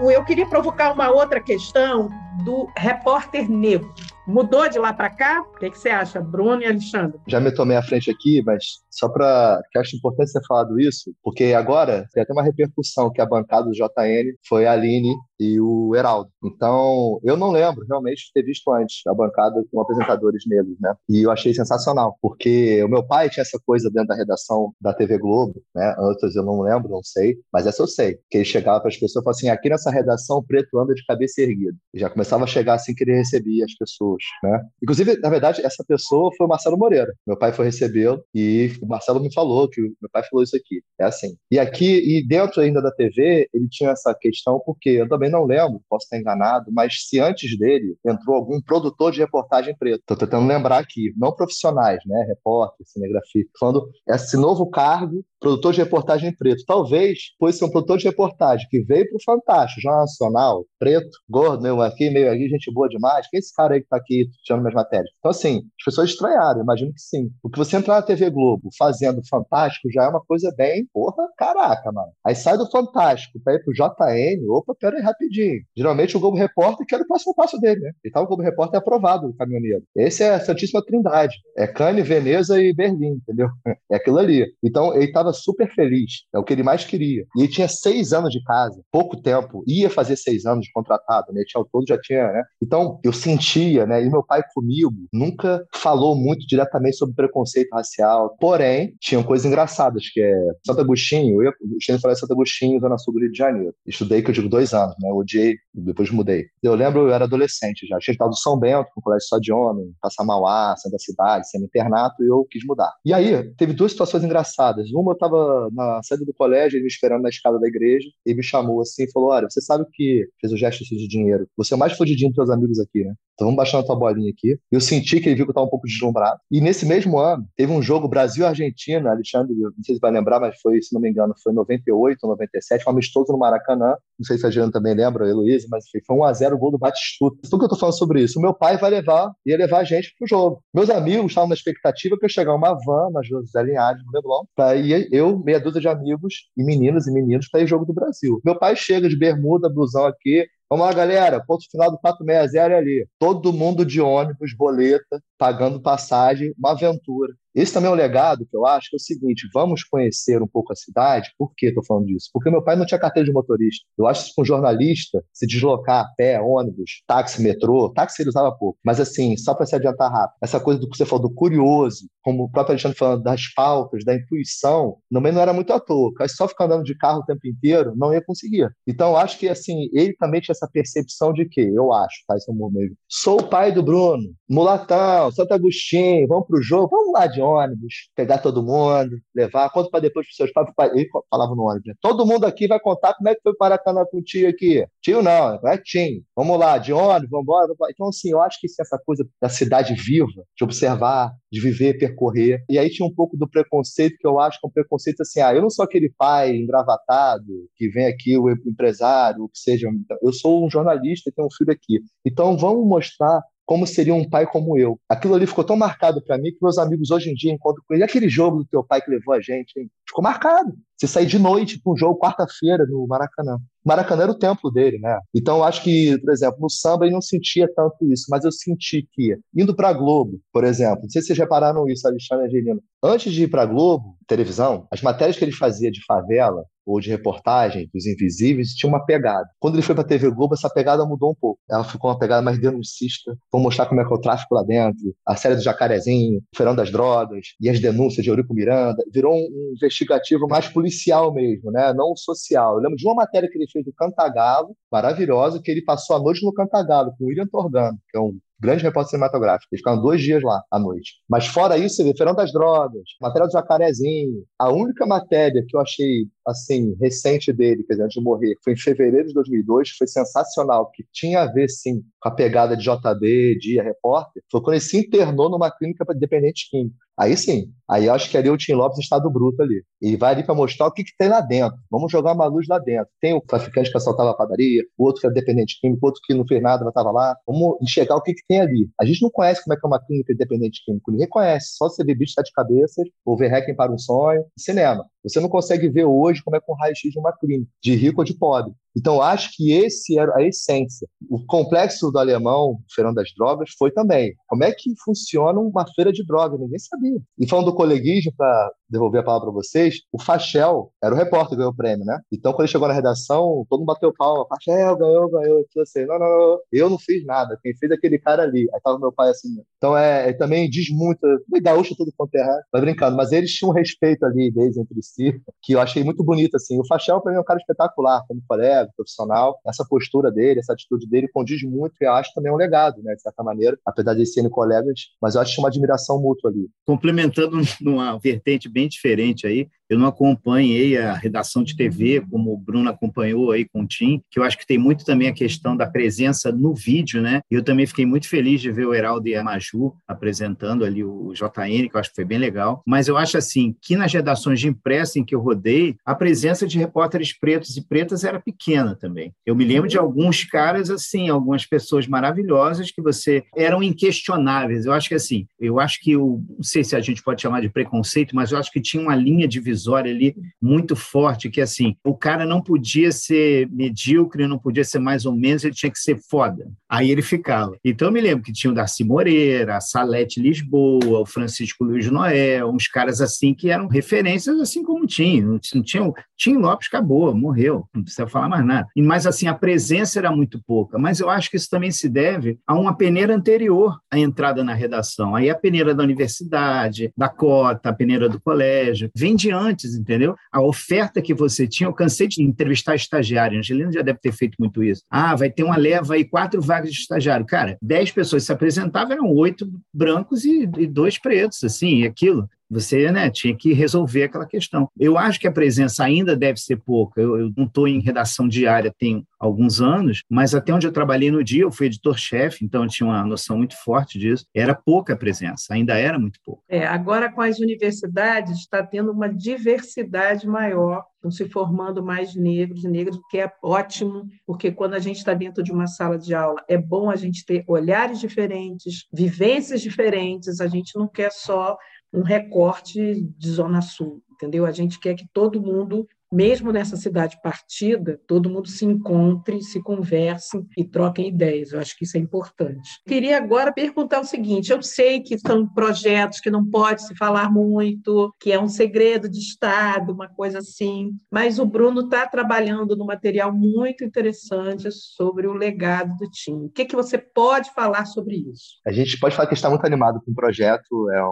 Eu queria provocar uma outra questão do repórter negro. Mudou de lá para cá? O que, que, você acha, Bruno e Alexandre? Já me tomei à frente aqui, mas só para que acho importante ter falado isso, porque agora tem até uma repercussão que a bancada do JN foi a Aline e o Heraldo. Então, eu não lembro realmente de ter visto antes a bancada com apresentadores negros, né? E eu achei sensacional, porque o meu pai tinha essa coisa dentro da redação da TV Globo, né? Outras eu não lembro, não sei, mas essa eu sei. Que ele chegava para as pessoas e falava assim: aqui nessa redação o preto anda de cabeça erguida. E já começava a chegar assim que ele recebia as pessoas, né? Inclusive, na verdade, essa pessoa foi o Marcelo Moreira. Meu pai foi recebê-lo e o Marcelo me falou que o meu pai falou isso aqui. É assim. E aqui, e dentro ainda da TV, ele tinha essa questão, porque eu também não lembro, posso estar enganado, mas se antes dele entrou algum produtor de reportagem preto. Estou tentando lembrar aqui, não profissionais, né? Repórter, cinegrafia. Falando esse novo cargo, produtor de reportagem preto. Talvez fosse um produtor de reportagem que veio para o Fantástico, Jornal Nacional, preto, gordo, meio aqui, meio aqui, gente boa demais. Quem é esse cara aí que está aqui tirando minhas matérias? Então, assim, as pessoas estranharam, imagino que sim. Porque você entrar na TV Globo fazendo Fantástico já é uma coisa bem, porra, caraca, mano. Aí sai do Fantástico para ir pro JN, opa, pera aí rapidinho. Geralmente o Globo Repórter quer o próximo passo dele, né? E tal, o Globo Repórter é aprovado do caminhoneiro. Esse é a Santíssima Trindade. É Cannes, Veneza e Berlim, entendeu? É aquilo ali. Então, ele estava super feliz. É o que ele mais queria. E ele tinha seis anos de casa, pouco tempo. Ia fazer seis anos de contratado, né? Tinha, o todo já tinha, né? Então, eu sentia, né? E meu pai comigo nunca falou muito diretamente sobre preconceito racial. Porém, tinham coisas engraçadas, que é Santo Agostinho. Eu, Agostinho falei Santo Agostinho, Zona Sul do Rio de Janeiro. Estudei, que eu digo, dois anos, né? Eu odiei, depois mudei. Eu lembro, eu era adolescente já. Tinha estado do São Bento, com colégio só de homem, passar Mauá, centro da cidade, semi-internato, e eu quis mudar. E aí, teve duas situações engraçadas. Uma, estava na saída do colégio, ele me esperando na escada da igreja, e me chamou assim e falou: Olha, você sabe que fez o gesto de dinheiro. Você é mais fodidinho dos seus amigos aqui, né? Então vamos baixar a tua bolinha aqui. Eu senti que ele viu que eu estava um pouco deslumbrado. E nesse mesmo ano, teve um jogo Brasil-Argentina, Alexandre, não sei se vai lembrar, mas foi, se não me engano, foi 98 ou 97, um amistoso no Maracanã. Não sei se a Jean também lembra, Heloísa, mas foi 1x0 o gol do Batistuta. Por que eu tô falando sobre isso? O meu pai vai levar, ia levar a gente pro jogo. Meus amigos estavam na expectativa que eu chegar uma van na José Linhares, no Leblon, para ir eu, meia dúzia de amigos, e meninas e meninos, para ir jogo do Brasil. Meu pai chega de bermuda, blusão aqui, Vamos lá, galera. Ponto final do 460 é ali. Todo mundo de ônibus, boleta, pagando passagem, uma aventura. Esse também é um legado que eu acho que é o seguinte: vamos conhecer um pouco a cidade. Por que estou falando disso? Porque meu pai não tinha carteira de motorista. Eu acho que para um jornalista se deslocar a pé, ônibus, táxi, metrô, táxi ele usava pouco. Mas assim, só para se adiantar rápido, essa coisa do que você falou do curioso, como o próprio Alexandre falando das pautas, da intuição, também não era muito à toa. Só ficar andando de carro o tempo inteiro não ia conseguir. Então, eu acho que assim, ele também tinha essa percepção de que, eu acho, tá? Isso é mesmo. Sou o pai do Bruno, mulatão, Santo Agostinho, vamos pro jogo, vamos lá de de ônibus, pegar todo mundo, levar, conta para depois para seus pais. Ele falava no ônibus, né? todo mundo aqui vai contar como é que foi Maracanã com o tio aqui. Tio não, é Tim. Vamos lá, de ônibus, vamos embora. Então, assim, eu acho que essa coisa da cidade viva, de observar, de viver, percorrer. E aí tinha um pouco do preconceito, que eu acho que é um preconceito assim, ah, eu não sou aquele pai engravatado que vem aqui, o empresário, o que seja. Eu sou um jornalista, tenho um filho aqui. Então, vamos mostrar como seria um pai como eu. Aquilo ali ficou tão marcado para mim que meus amigos hoje em dia encontram com ele. Aquele jogo do teu pai que levou a gente, hein? ficou marcado. Você sair de noite para um jogo quarta-feira no Maracanã. Maracanã era o templo dele, né? Então acho que, por exemplo, no samba eu não sentia tanto isso, mas eu senti que indo para Globo, por exemplo, não sei se vocês repararam isso, Alexandre Angelino, antes de ir para Globo, televisão, as matérias que ele fazia de favela ou de reportagem dos invisíveis tinha uma pegada. Quando ele foi para TV Globo, essa pegada mudou um pouco. Ela ficou uma pegada mais denuncista. Vou mostrar como é que é o tráfico lá dentro, a série do Jacarezinho, o Feirão das Drogas e as denúncias de Eurico Miranda. Virou um investigativo mais policial mesmo, né? Não social. Eu lembro de uma matéria que ele fez do Cantagalo, maravilhosa, que ele passou a noite no Cantagalo com o William Torgano, que é um grande repórter cinematográfico. Eles ficaram dois dias lá à noite. Mas fora isso, você vê Feirão das Drogas, matéria do Jacarezinho. A única matéria que eu achei, assim, recente dele, quer dizer, antes de morrer, foi em fevereiro de 2002, foi sensacional, que tinha a ver, sim, com a pegada de JB, Dia, repórter, foi quando ele se internou numa clínica para dependente químico. Aí sim, aí eu acho que ali o Tim Lopes está do bruto ali. E vai ali para mostrar o que, que tem lá dentro. Vamos jogar uma luz lá dentro. Tem o traficante que assaltava a padaria, o outro que é dependente químico, outro que não fez nada, mas estava lá. Vamos enxergar o que, que tem ali. A gente não conhece como é que é uma clínica dependente químico. Ninguém conhece. Só você ver bicho de cabeças ou ver Requiem para um sonho. Cinema. Você não consegue ver hoje como é com um raio-x de uma clínica, de rico ou de pobre. Então, acho que esse era a essência. O complexo do alemão, Feirão das Drogas, foi também. Como é que funciona uma feira de drogas? Ninguém sabia. E falando do coleguismo, para devolver a palavra para vocês, o Fachel era o repórter que ganhou o prêmio, né? Então, quando ele chegou na redação, todo mundo bateu palma. Fachel ganhou, ganhou. Eu assim, não, não, não, eu não fiz nada. Quem fez é aquele cara ali. Aí tava meu pai assim. Então, é, também diz muito. O gaúcho tudo quanto é errado. Vai brincando. Mas eles tinham um respeito ali deles entre si, que eu achei muito bonito, assim. O Fachel, para mim, é um cara espetacular, como colega, profissional. Essa postura dele, essa atitude dele condiz muito e acho também um legado, né? De certa maneira, apesar de serem colegas, mas eu acho uma admiração mútua ali. Complementando numa vertente bem diferente aí, eu não acompanhei a redação de TV, como o Bruno acompanhou aí com o Tim, que eu acho que tem muito também a questão da presença no vídeo, né? Eu também fiquei muito feliz de ver o Heraldo e a Maju apresentando ali o JN, que eu acho que foi bem legal. Mas eu acho assim que nas redações de impresso em que eu rodei, a presença de repórteres pretos e pretas era pequena também. Eu me lembro de alguns caras assim, algumas pessoas maravilhosas que você eram inquestionáveis. Eu acho que assim, eu acho que o não sei se a gente pode chamar de preconceito, mas eu acho que tinha uma linha divisória divisória ali muito forte, que assim, o cara não podia ser medíocre, não podia ser mais ou menos, ele tinha que ser foda. Aí ele ficava. Então eu me lembro que tinha o Darcy Moreira, a Salete Lisboa, o Francisco Luiz Noé, uns caras assim que eram referências assim como tinha. Não tinha Tim Lopes acabou, morreu, não precisa falar mais nada. Mas assim, a presença era muito pouca. Mas eu acho que isso também se deve a uma peneira anterior à entrada na redação. Aí a peneira da universidade, da cota, a peneira do colégio, vem de antes entendeu? A oferta que você tinha, eu cansei de entrevistar estagiário, Angelina já deve ter feito muito isso. Ah, vai ter uma leva aí, quatro vagas de estagiário. Cara, dez pessoas se apresentavam, eram oito brancos e, e dois pretos, assim, aquilo você né, tinha que resolver aquela questão. Eu acho que a presença ainda deve ser pouca. Eu, eu não estou em redação diária tem alguns anos, mas até onde eu trabalhei no dia, eu fui editor-chefe, então eu tinha uma noção muito forte disso. Era pouca a presença, ainda era muito pouca. É, agora, com as universidades, está tendo uma diversidade maior estão se formando mais negros e negras, o que é ótimo, porque quando a gente está dentro de uma sala de aula, é bom a gente ter olhares diferentes, vivências diferentes, a gente não quer só um recorte de Zona Sul, entendeu? A gente quer que todo mundo mesmo nessa cidade partida, todo mundo se encontre, se converse e troquem ideias. Eu acho que isso é importante. Queria agora perguntar o seguinte: eu sei que são projetos que não pode se falar muito, que é um segredo de Estado, uma coisa assim, mas o Bruno está trabalhando no material muito interessante sobre o legado do time. O que, que você pode falar sobre isso? A gente pode falar que está muito animado com o projeto, é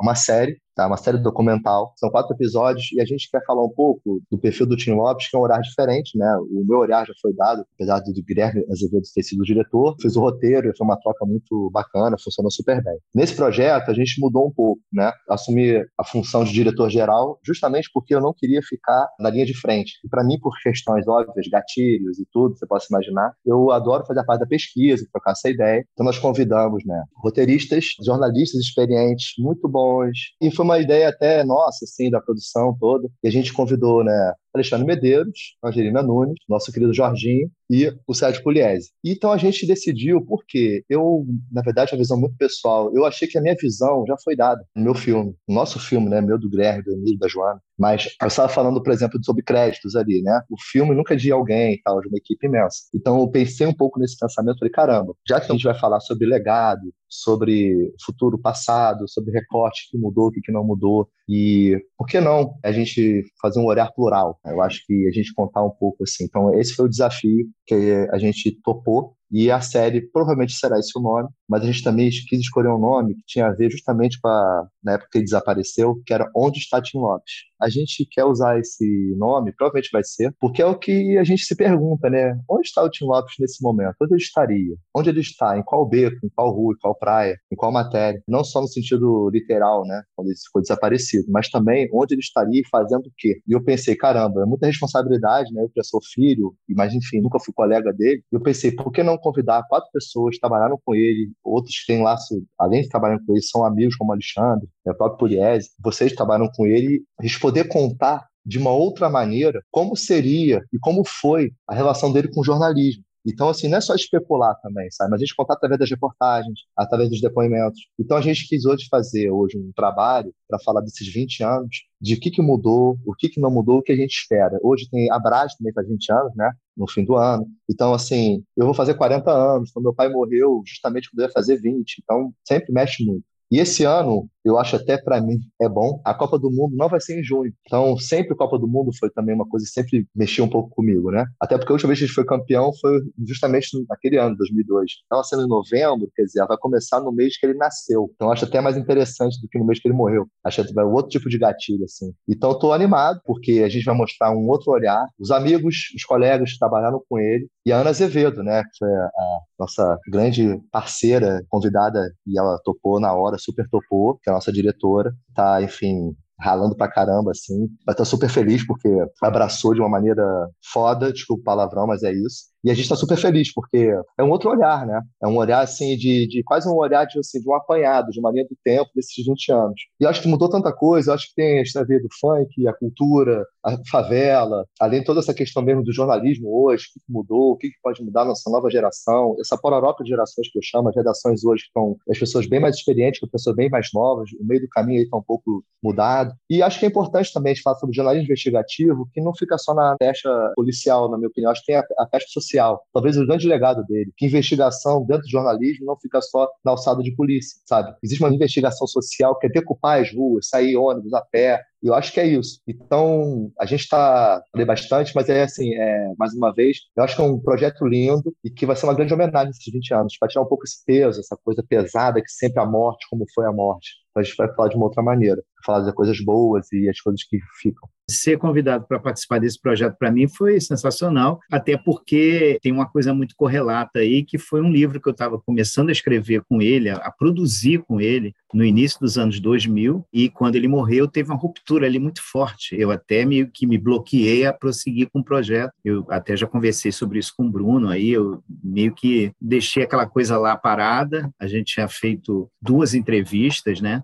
uma série tá? Uma série documental. São quatro episódios e a gente quer falar um pouco do perfil do Tim Lopes, que é um olhar diferente, né? O meu olhar já foi dado, apesar do Guilherme Azevedo ter sido o diretor, fiz o roteiro, foi uma troca muito bacana, funcionou super bem. Nesse projeto, a gente mudou um pouco, né? Assumi a função de diretor-geral justamente porque eu não queria ficar na linha de frente. E para mim, por questões óbvias, gatilhos e tudo, você pode imaginar, eu adoro fazer a parte da pesquisa, trocar essa ideia. Então nós convidamos, né, roteiristas, jornalistas experientes, muito bons. E foi uma ideia até nossa, assim, da produção toda. E a gente convidou, né, Alexandre Medeiros, Angelina Nunes, nosso querido Jorginho e o Sérgio Pugliese. Então a gente decidiu, porque eu, na verdade, a visão muito pessoal, eu achei que a minha visão já foi dada no meu filme, no nosso filme, né, meu do Guilherme, do Emílio, da Joana, mas eu estava falando, por exemplo, sobre créditos ali, né? O filme nunca é de alguém, tal, de uma equipe imensa. Então eu pensei um pouco nesse pensamento, falei, caramba, já que a gente vai falar sobre legado, sobre futuro passado, sobre recorte que mudou, o que não mudou, e por que não a gente fazer um olhar plural? Eu acho que a gente contar um pouco assim. Então, esse foi o desafio que a gente topou e a série provavelmente será esse o nome, mas a gente também quis escolher um nome que tinha a ver justamente com a, na época que ele desapareceu, que era Onde está Tim Lopes. A gente quer usar esse nome, provavelmente vai ser, porque é o que a gente se pergunta, né? Onde está o Tim Lopes nesse momento? Onde ele estaria? Onde ele está? Em qual beco? Em qual rua? Em qual praia? Em qual matéria? Não só no sentido literal, né? Quando ele ficou desaparecido, mas também onde ele estaria e fazendo o quê? E eu pensei, caramba, é muita responsabilidade, né? Eu já sou filho, mas enfim, nunca fui colega dele. Eu pensei, por que não convidar quatro pessoas que trabalharam com ele, outros que têm laço, além de trabalhar com ele, são amigos como Alexandre, né, o próprio Pugliese, vocês trabalham com ele, gente poder contar de uma outra maneira como seria e como foi a relação dele com o jornalismo. Então, assim, não é só especular também, sabe? Mas a gente contar através das reportagens, através dos depoimentos. Então, a gente quis hoje fazer hoje um trabalho para falar desses 20 anos, de o que, que mudou, o que, que não mudou, o que a gente espera. Hoje tem a Brás também faz 20 anos, né? No fim do ano. Então, assim, eu vou fazer 40 anos. Então, meu pai morreu justamente quando eu ia fazer 20. Então, sempre mexe muito. E esse ano, eu acho até para mim é bom. A Copa do Mundo não vai ser em junho. Então, sempre a Copa do Mundo foi também uma coisa que sempre mexia um pouco comigo, né? Até porque a última vez que a gente foi campeão foi justamente naquele ano, 2002. Estava sendo em novembro, quer dizer, vai começar no mês que ele nasceu. Então, acho até mais interessante do que no mês que ele morreu. Acho que vai outro tipo de gatilho, assim. Então, estou animado, porque a gente vai mostrar um outro olhar. Os amigos, os colegas que trabalharam com ele. E a Ana Azevedo, né? Que foi a nossa grande parceira, convidada, e ela topou na hora, super topou, que é nossa diretora, tá, enfim, ralando pra caramba, assim. Vai estar super feliz porque abraçou de uma maneira foda, desculpa o palavrão, mas é isso. E a gente está super feliz, porque é um outro olhar, né? É um olhar, assim, de, de quase um olhar de, assim, de um apanhado, de uma linha do tempo desses 20 anos. E acho que mudou tanta coisa. acho que tem a história do funk, a cultura, a favela, além de toda essa questão mesmo do jornalismo hoje, o que mudou, o que pode mudar nessa nova geração, essa pororoca de gerações que eu chamo, as redações hoje estão as pessoas bem mais experientes, com pessoas bem mais novas, o meio do caminho aí está um pouco mudado. E acho que é importante também a gente falar sobre jornalismo investigativo, que não fica só na pecha policial, na minha opinião, acho que tem a, a social social. Talvez o grande legado dele, que investigação dentro do jornalismo não fica só na alçada de polícia, sabe? Existe uma investigação social que é decupar as ruas, sair ônibus a pé, e eu acho que é isso. Então, a gente está falando bastante, mas é assim, é, mais uma vez, eu acho que é um projeto lindo e que vai ser uma grande homenagem nesses 20 anos, para tirar um pouco esse peso, essa coisa pesada que sempre a morte, como foi a morte. Então, a gente vai falar de uma outra maneira, falar das coisas boas e as coisas que ficam. Ser convidado para participar desse projeto para mim foi sensacional, até porque tem uma coisa muito correlata aí, que foi um livro que eu estava começando a escrever com ele, a produzir com ele, no início dos anos 2000, e quando ele morreu, teve uma ruptura ali muito forte. Eu até meio que me bloqueei a prosseguir com o projeto. Eu até já conversei sobre isso com o Bruno, aí eu meio que deixei aquela coisa lá parada. A gente tinha feito duas entrevistas, né?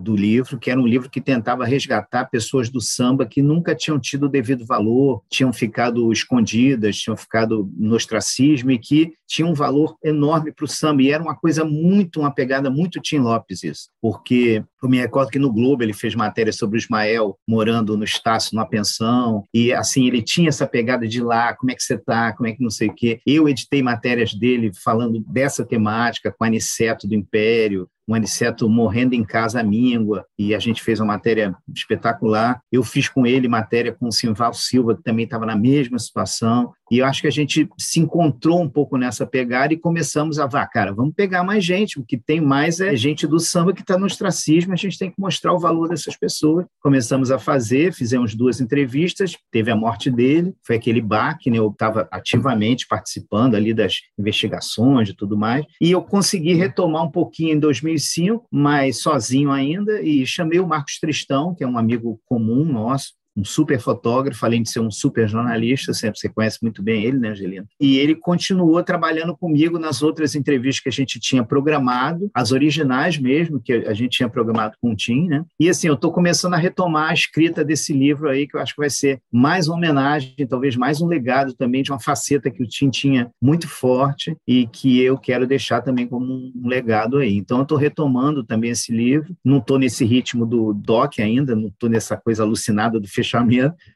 do livro, que era um livro que tentava resgatar pessoas do samba que nunca tinham tido o devido valor, tinham ficado escondidas, tinham ficado no ostracismo e que tinham um valor enorme para o samba. E era uma coisa muito, uma pegada muito Tim Lopes isso, porque eu me recordo que no Globo ele fez matéria sobre o Ismael morando no Estácio, numa pensão, e assim, ele tinha essa pegada de lá, como é que você está, como é que não sei o quê. Eu editei matérias dele falando dessa temática, com a Aniceto do Império, um Aniceto morrendo em casa à míngua, e a gente fez uma matéria espetacular. Eu fiz com ele matéria com o Simval Silva, que também estava na mesma situação, E eu acho que a gente se encontrou um pouco nessa pegada e começamos a, vá, cara, vamos pegar mais gente. O que tem mais é gente do samba que está no ostracismo, a gente tem que mostrar o valor dessas pessoas. Começamos a fazer, fizemos duas entrevistas, teve a morte dele, foi aquele baque, né? Eu estava ativamente participando ali das investigações e tudo mais, e eu consegui retomar um pouquinho em 2005, mas sozinho ainda, e chamei o Marcos Tristão, que é um amigo comum nosso, um super fotógrafo, além de ser um super jornalista, sempre você conhece muito bem ele, né, Angelina? E ele continuou trabalhando comigo nas outras entrevistas que a gente tinha programado, as originais mesmo, que a gente tinha programado com o Tim, né? E assim, eu estou começando a retomar a escrita desse livro aí, que eu acho que vai ser mais uma homenagem, talvez mais um legado também de uma faceta que o Tim tinha muito forte e que eu quero deixar também como um legado aí. Então, eu estou retomando também esse livro, não estou nesse ritmo do doc ainda, não estou nessa coisa alucinada do fechamento,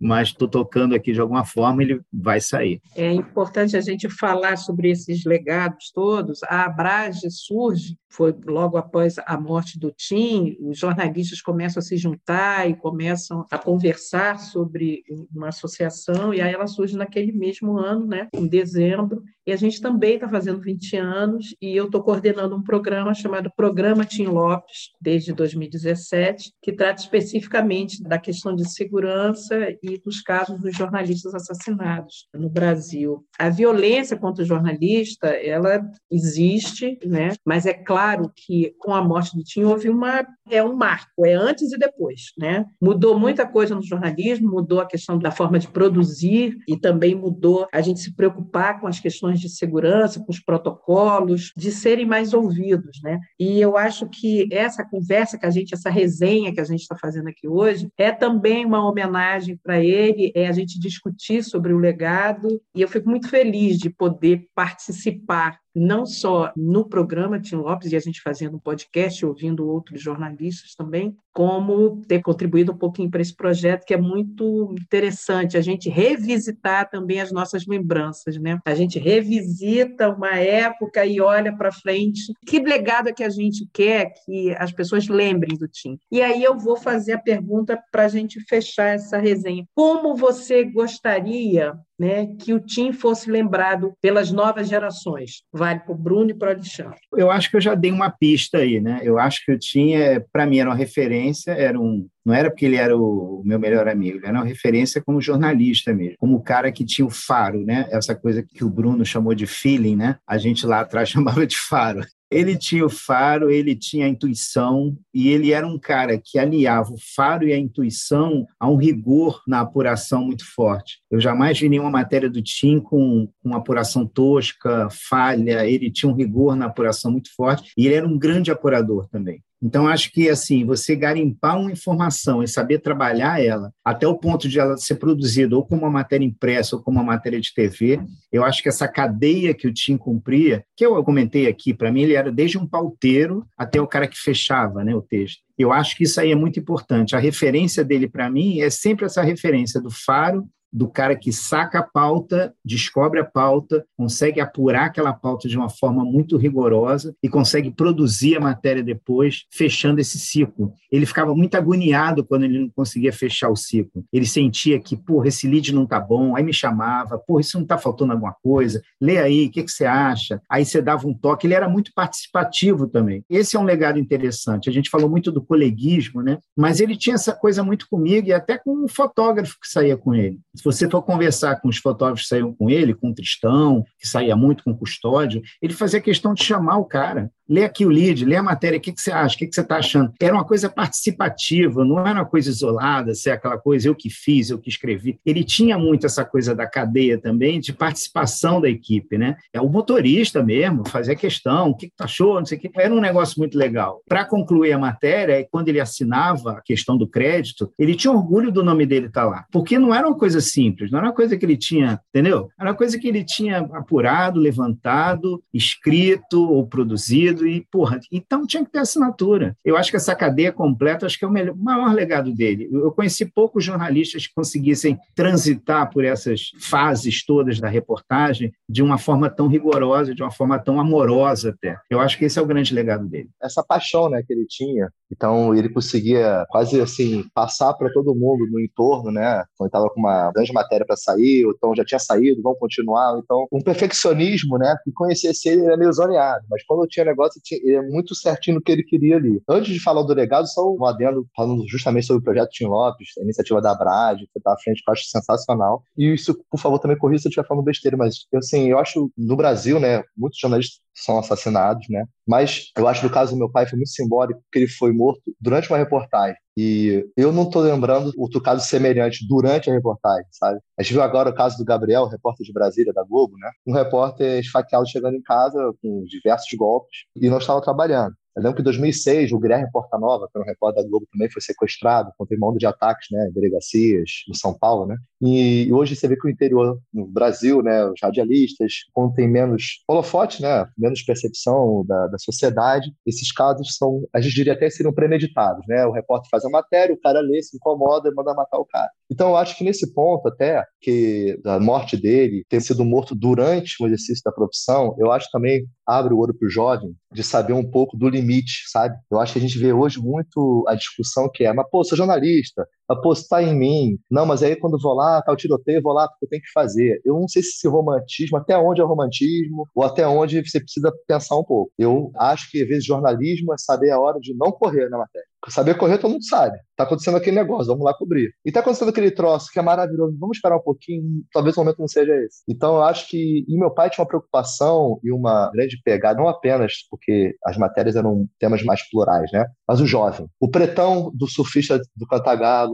mas estou tocando aqui de alguma forma, ele vai sair. É importante a gente falar sobre esses legados todos. A Abrage surge, foi logo após a morte do Tim, os jornalistas começam a se juntar e começam a conversar sobre uma associação, e aí ela surge naquele mesmo ano, né, em dezembro, e a gente também está fazendo 20 anos, e eu estou coordenando um programa chamado Programa Tim Lopes, desde 2017, que trata especificamente da questão de segurança e dos casos dos jornalistas assassinados no Brasil. A violência contra o jornalista, ela existe, né? mas é claro que com a morte do Tim houve uma é um marco, é antes e depois, né? Mudou muita coisa no jornalismo, mudou a questão da forma de produzir e também mudou a gente se preocupar com as questões de segurança, com os protocolos, de serem mais ouvidos, né? E eu acho que essa conversa que a gente, essa resenha que a gente está fazendo aqui hoje, é também uma homenagem para ele, é a gente discutir sobre o legado, e eu fico muito feliz de poder participar não só no programa Tim Lopes e a gente fazendo um podcast, ouvindo outros jornalistas também, como ter contribuído um pouquinho para esse projeto que é muito interessante, a gente revisitar também as nossas lembranças, né? A gente revisita uma época e olha para frente. Que legado é que a gente quer que as pessoas lembrem do Tim? E aí eu vou fazer a pergunta para a gente fechar essa resenha. Como você gostaria né, que o Tim fosse lembrado pelas novas gerações. Vale para o Bruno e para o Alexandre. Eu acho que eu já dei uma pista aí, né? Eu acho que o Tim, é, para mim, era uma referência, era um, não era porque ele era o meu melhor amigo, ele era uma referência como jornalista mesmo, como o cara que tinha o faro, né? Essa coisa que o Bruno chamou de feeling, né? A gente lá atrás chamava de faro. Ele tinha o faro, ele tinha a intuição, e ele era um cara que aliava o faro e a intuição a um rigor na apuração muito forte. Eu jamais vi nenhuma matéria do Tim com, uma apuração tosca, falha, ele tinha um rigor na apuração muito forte, e ele era um grande apurador também. Então, acho que assim, você garimpar uma informação e saber trabalhar ela até o ponto de ela ser produzida ou como uma matéria impressa ou como uma matéria de TV, eu acho que essa cadeia que o Tim cumpria, que eu comentei aqui, para mim ele era desde um pauteiro até o cara que fechava né, o texto. Eu acho que isso aí é muito importante. A referência dele para mim é sempre essa referência do faro do cara que saca a pauta, descobre a pauta, consegue apurar aquela pauta de uma forma muito rigorosa e consegue produzir a matéria depois, fechando esse ciclo. Ele ficava muito agoniado quando ele não conseguia fechar o ciclo. Ele sentia que, porra, esse lead não tá bom, aí me chamava, porra, isso não tá faltando alguma coisa, lê aí, o que, que você acha? Aí você dava um toque, ele era muito participativo também. Esse é um legado interessante. A gente falou muito do coleguismo, né? Mas ele tinha essa coisa muito comigo e até com o fotógrafo que saía com ele se você for conversar com os fotógrafos que saíram com ele, com o Tristão, que saía muito com o Custódio, ele fazia questão de chamar o cara lê aqui o lead, lê a matéria, o que, que você acha, o que, que você está achando. Era uma coisa participativa, não era uma coisa isolada, se é aquela coisa eu que fiz, eu que escrevi. Ele tinha muito essa coisa da cadeia também, de participação da equipe, né? É o motorista mesmo, fazia questão, o que, que tu achou, não sei o que. Era um negócio muito legal. Para concluir a matéria, quando ele assinava a questão do crédito, ele tinha orgulho do nome dele estar tá lá, porque não era uma coisa simples, não era uma coisa que ele tinha, entendeu? Era uma coisa que ele tinha apurado, levantado, escrito ou produzido, pedido e, porra, então tinha que ter assinatura. Eu acho que essa cadeia completa, acho que é o melhor, maior legado dele. Eu conheci poucos jornalistas que conseguissem transitar por essas fases todas da reportagem de uma forma tão rigorosa, de uma forma tão amorosa até. Eu acho que esse é o grande legado dele. Essa paixão, né, que ele tinha. Então ele conseguia quase assim passar para todo mundo no entorno, né? Quando estava com uma grande matéria para sair, então já tinha saído, vamos continuar. Então um perfeccionismo, né? Que conhecesse ele era meio zoneado, mas quando tinha negócio ele é muito certinho no que ele queria ali. Antes de falar do legado, só um adendo falando justamente sobre o projeto Tim Lopes, a iniciativa da Brad, que está à frente, que eu acho sensacional. E isso, por favor, também corrija se eu estiver falando besteira, mas assim, eu acho no Brasil, né, muitos jornalistas são assassinados, né? Mas eu acho que no caso do meu pai foi muito simbólico, porque ele foi morto durante uma reportagem. E eu não estou lembrando outro caso semelhante durante a reportagem, sabe? A gente viu agora o caso do Gabriel, repórter de Brasília, da Globo, né? Um repórter esfaqueado chegando em casa com diversos golpes e não estava trabalhando. Eu lembro que em 2006, o Guilherme Portanova, que era um repórter da Globo, também foi sequestrado, contra onda de ataques, né, em delegacias no São Paulo, né? E hoje você vê que o interior, no Brasil, né, os radialistas, tem menos holofote, né, menos percepção da, da sociedade, esses casos são, a gente diria até seriam premeditados, né? O repórter faz a matéria, o cara lê, se incomoda e manda matar o cara. Então eu acho que nesse ponto até, que a morte dele, ter sido morto durante o exercício da profissão, eu acho também abre o olho para o jovem de saber um pouco do limite, sabe? Eu acho que a gente vê hoje muito a discussão que é, mas pô, sou jornalista, apostar em mim. Não, mas aí quando vou lá, tá o tiroteio, vou lá porque eu tenho que fazer. Eu não sei se esse romantismo, até onde é romantismo, ou até onde você precisa pensar um pouco. Eu acho que, às vezes, jornalismo é saber a hora de não correr na matéria. Saber correr, todo mundo sabe. Tá acontecendo aquele negócio, vamos lá cobrir. E tá acontecendo aquele troço que é maravilhoso, vamos esperar um pouquinho, talvez o momento não seja esse. Então, eu acho que. E meu pai tinha uma preocupação e uma grande pegada, não apenas porque as matérias eram temas mais plurais, né? Mas o jovem. O pretão do surfista do Cantagalo,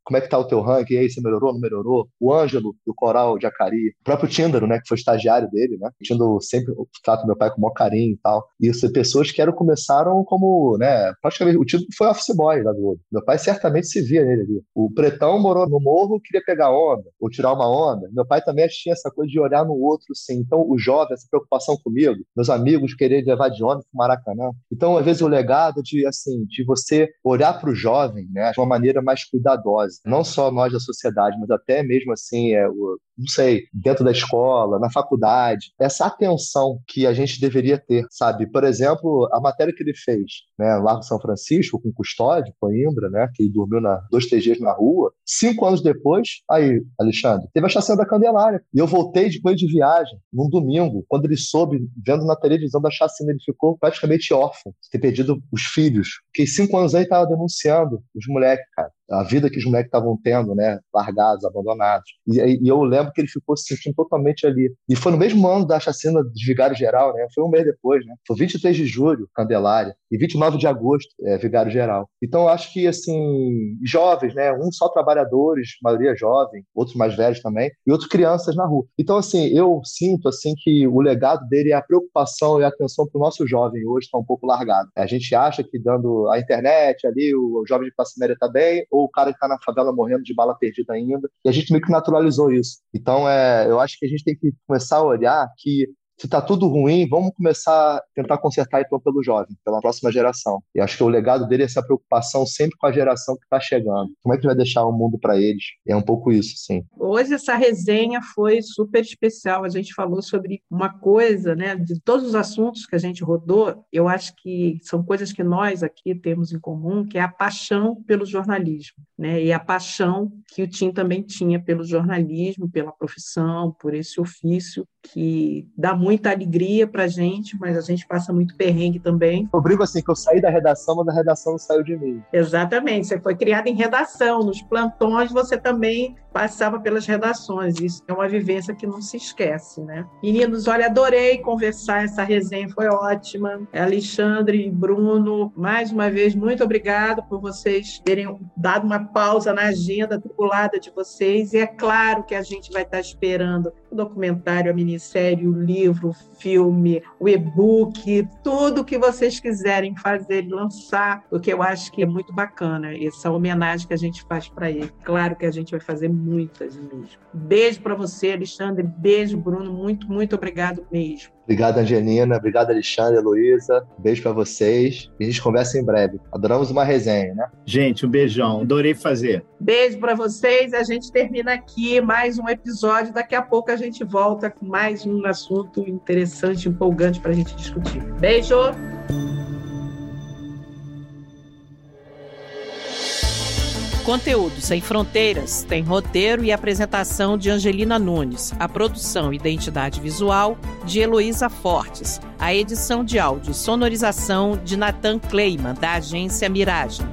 como é que tá o teu ranking? E aí, você melhorou, não melhorou? O Ângelo, do Coral de Acari, o próprio Tíndaro, né, que foi estagiário dele, né? O Tíndaro sempre trata meu pai com o maior carinho e tal. E isso, pessoas que eram, começaram como, né, praticamente, o Tíndaro foi office boy da Globo. Meu pai certamente se via nele ali. O Pretão morou no morro, queria pegar onda, ou tirar uma onda. Meu pai também tinha essa coisa de olhar no outro, sim. Então, o jovem, essa preocupação comigo, meus amigos querer levar de onda pro Maracanã. Então, às vezes, o legado de, assim, de você olhar para o jovem, né, de uma maneira mais cuidadosa não só nós da sociedade, mas até mesmo assim, é, o, não sei, dentro da escola, na faculdade, essa atenção que a gente deveria ter, sabe? Por exemplo, a matéria que ele fez, né, lá no São Francisco, com custódio, Coimbra, né, que dormiu na, dois, três dias na rua, cinco anos depois, aí, Alexandre, teve a chacina da Candelária. E eu voltei depois de viagem, num domingo, quando ele soube, vendo na televisão da chacina, ele ficou praticamente órfão, ter perdido os filhos. Porque cinco anos aí estava denunciando os moleques, cara a vida que os moleques estavam tendo, né, largados, abandonados. E, e, eu lembro que ele ficou se sentindo totalmente ali. E foi no mesmo ano da chacina de Vigário Geral, né, foi um mês depois, né, foi 23 de julho, Candelária, e 29 de agosto, é, Vigário Geral. Então, acho que, assim, jovens, né, uns só trabalhadores, maioria jovem, outros mais velhos também, e outros crianças na rua. Então, assim, eu sinto, assim, que o legado dele é a preocupação e a atenção para o nosso jovem hoje está um pouco largado. A gente acha que dando a internet ali, o jovem de classe média está bem, ou o cara que está na favela morrendo de bala perdida ainda. E a gente meio que naturalizou isso. Então, é, eu acho que a gente tem que começar a olhar que se está tudo ruim, vamos começar a tentar consertar então pelo jovem, pela próxima geração. E acho que o legado dele é essa preocupação sempre com a geração que está chegando. Como é que vai deixar o mundo para eles? É um pouco isso, sim. Hoje essa resenha foi super especial. A gente falou sobre uma coisa, né? De todos os assuntos que a gente rodou, eu acho que são coisas que nós aqui temos em comum, que é a paixão pelo jornalismo, né? E a paixão que o Tim também tinha pelo jornalismo, pela profissão, por esse ofício que dá muita alegria para a gente, mas a gente passa muito perrengue também. Eu brigo assim, que eu saí da redação, mas a redação não saiu de mim. Exatamente, você foi criado em redação, nos plantões você também passava pelas redações, isso é uma vivência que não se esquece, né? Meninos, olha, adorei conversar, essa resenha foi ótima. Alexandre e Bruno, mais uma vez, muito obrigado por vocês terem dado uma pausa na agenda tripulada de vocês, e é claro que a gente vai estar esperando o documentário, a minissérie, o livro, o filme, o e-book, tudo que vocês quiserem fazer, lançar, porque eu acho que é muito bacana essa homenagem que a gente faz para ele. Claro que a gente vai fazer muitas mesmo. Beijo para você, Alexandre. Beijo, Bruno. Muito, muito obrigado mesmo. Obrigado, Angelina. Obrigado, Alexandre, Heloísa. Beijo para vocês. E a gente conversa em breve. Adoramos uma resenha, né? Gente, um beijão. Adorei fazer. Beijo para vocês. A gente termina aqui mais um episódio. Daqui a pouco a gente volta com mais um assunto interessante, empolgante para a gente discutir. Beijo! Conteúdo Sem Fronteiras tem roteiro e apresentação de Angelina Nunes, a produção identidade visual de Heloísa Fortes, a edição de áudio e sonorização de Nathan Kleiman, da agência Miragem.